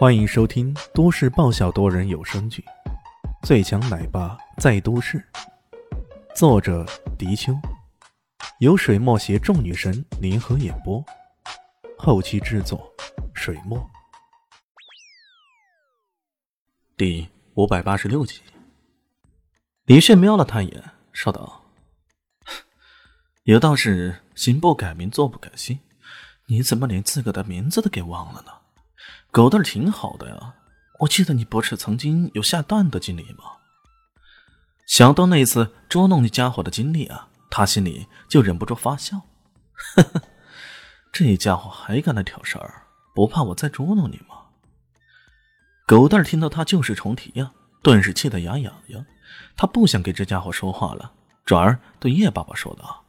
欢迎收听都市爆笑多人有声剧《最强奶爸在都市》，作者：迪秋，由水墨携众女神联合演播，后期制作：水墨。第五百八十六集，李炫瞄了他一眼，说道：“有道是行不改名，坐不改姓，你怎么连自个的名字都给忘了呢？”狗蛋儿挺好的呀，我记得你不是曾经有下蛋的经历吗？想到那次捉弄那家伙的经历啊，他心里就忍不住发笑。呵呵，这家伙还敢来挑事儿，不怕我再捉弄你吗？狗蛋儿听到他旧事重提呀，顿时气得牙痒痒。他不想给这家伙说话了，转而对叶爸爸说道：“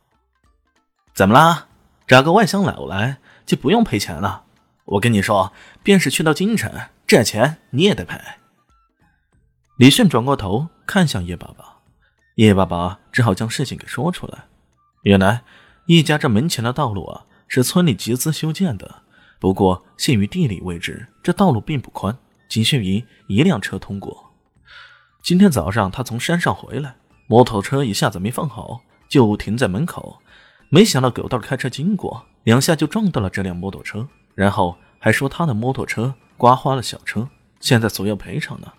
怎么啦？找个外乡佬来就不用赔钱了？”我跟你说，便是去到京城，这钱你也得赔。李迅转过头看向叶爸爸，叶爸爸只好将事情给说出来。原来叶家这门前的道路啊，是村里集资修建的，不过限于地理位置，这道路并不宽，仅限于一辆车通过。今天早上他从山上回来，摩托车一下子没放好，就停在门口。没想到狗蛋开车经过，两下就撞到了这辆摩托车。然后还说他的摩托车刮花了小车，现在索要赔偿呢。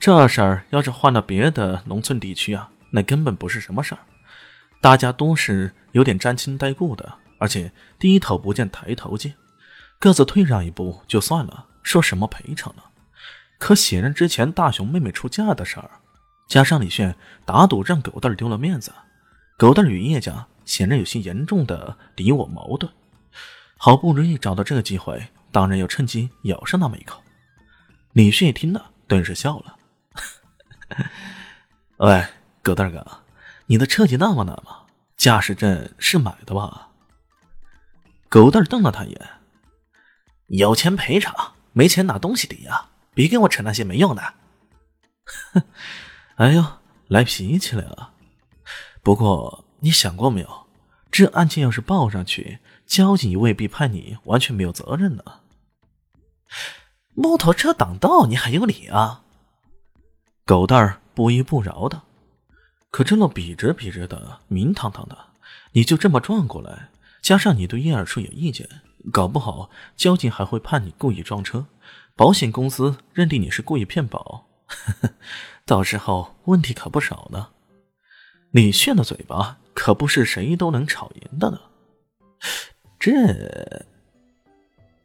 这事儿要是换到别的农村地区啊，那根本不是什么事儿，大家都是有点沾亲带故的，而且低头不见抬头见，各自退让一步就算了，说什么赔偿呢？可显然之前大雄妹妹出嫁的事儿，加上李炫打赌让狗蛋丢了面子，狗蛋与叶家显然有些严重的敌我矛盾。好不容易找到这个机会，当然要趁机咬上那么一口。李迅一听了，顿时笑了：“ 喂，狗蛋哥，你的车技那么难吗？驾驶证是买的吧？”狗蛋瞪了他一眼：“有钱赔偿，没钱拿东西抵呀！别跟我扯那些没用的。”哎呦，来脾气了。不过你想过没有，这案件要是报上去……交警也未必判你完全没有责任呢。摩托车挡道，你还有理啊？狗蛋儿不依不饶的。可这路笔直笔直的，明堂堂的，你就这么撞过来，加上你对叶二叔有意见，搞不好交警还会判你故意撞车，保险公司认定你是故意骗保，到时候问题可不少呢。李炫的嘴巴可不是谁都能吵赢的呢。这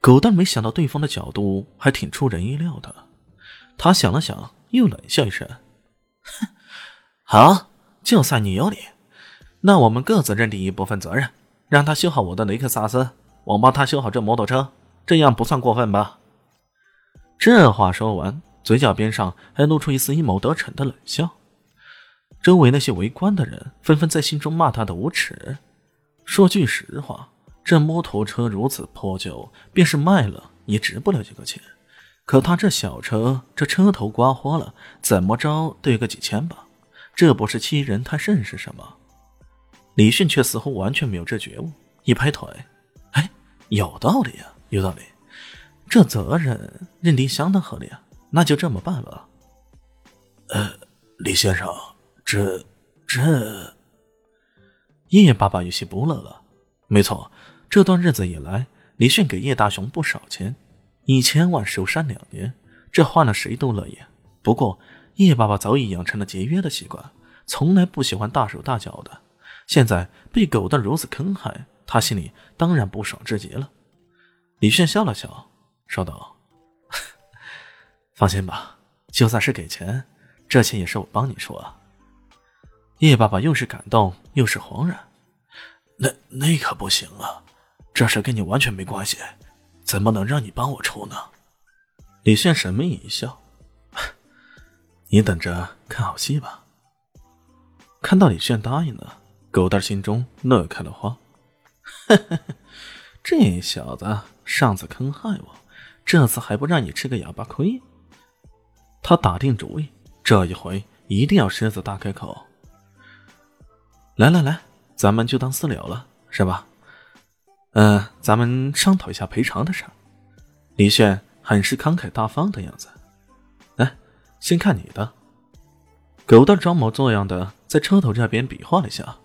狗蛋没想到对方的角度还挺出人意料的，他想了想，又冷笑一声：“哼，好，就算你有理，那我们各自认定一部分责任，让他修好我的雷克萨斯，我帮他修好这摩托车，这样不算过分吧？”这话说完，嘴角边上还露出一丝阴谋得逞的冷笑。周围那些围观的人纷纷在心中骂他的无耻。说句实话。这摩托车如此破旧，便是卖了也值不了几个钱。可他这小车，这车头刮花了，怎么着都有个几千吧？这不是欺人太甚是什么？李迅却似乎完全没有这觉悟，一拍腿：“哎，有道理呀，有道理。这责任认定相当合理啊，那就这么办吧。”呃，李先生，这这……叶爸爸有些不乐了。没错。这段日子以来，李迅给叶大雄不少钱，一千万守山两年，这换了谁都乐意。不过叶爸爸早已养成了节约的习惯，从来不喜欢大手大脚的。现在被狗蛋如此坑害，他心里当然不爽至极了。李炫笑了笑，说道：“ 放心吧，就算是给钱，这钱也是我帮你出啊。”叶爸爸又是感动又是惶然：“那那可不行啊！”这事跟你完全没关系，怎么能让你帮我抽呢？李炫神秘一笑：“ 你等着看好戏吧。”看到李炫答应了，狗蛋心中乐开了花。这小子上次坑害我，这次还不让你吃个哑巴亏？他打定主意，这一回一定要狮子大开口。来来来，咱们就当私了了，是吧？嗯，咱们商讨一下赔偿的事。李炫很是慷慨大方的样子。来，先看你的。狗蛋装模作样的在车头这边比划了一下。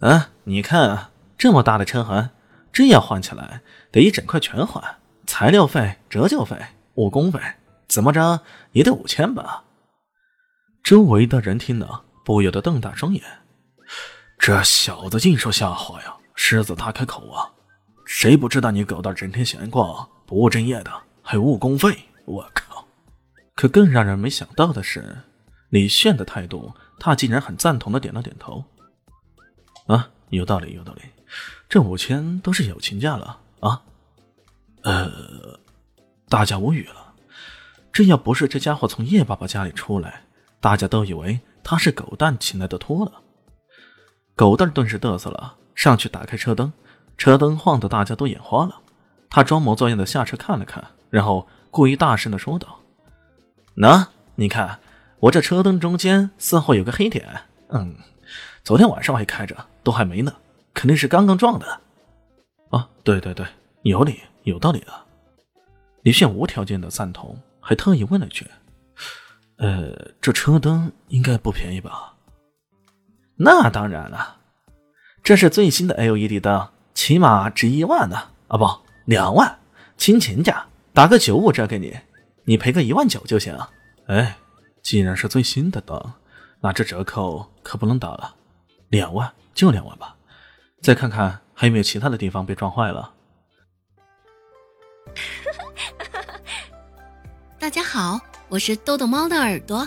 啊，你看啊，这么大的车痕，这要换起来得一整块全换，材料费、折旧费、误工费，怎么着也得五千吧？周围的人听了，不由得瞪大双眼。这小子净说瞎话呀！狮子大开口啊！谁不知道你狗蛋整天闲逛，不务正业的，还误工费？我靠！可更让人没想到的是，李炫的态度，他竟然很赞同的点了点头。啊，有道理，有道理，这五千都是友情价了啊！呃，大家无语了。这要不是这家伙从叶爸爸家里出来，大家都以为他是狗蛋请来的托了。狗蛋顿时嘚瑟了，上去打开车灯，车灯晃得大家都眼花了。他装模作样的下车看了看，然后故意大声的说道：“喏，你看我这车灯中间似乎有个黑点，嗯，昨天晚上还开着，都还没呢，肯定是刚刚撞的。”啊，对对对，有理有道理啊！李炫无条件的赞同，还特意问了句：“呃，这车灯应该不便宜吧？”那当然了，这是最新的 LED 灯，起码值一万呢！啊，不，两万，亲情价，打个九五折给你，你赔个一万九就行。哎，既然是最新的灯，那这折扣可不能打了，两万就两万吧。再看看还有没有其他的地方被撞坏了。大家好，我是豆豆猫的耳朵。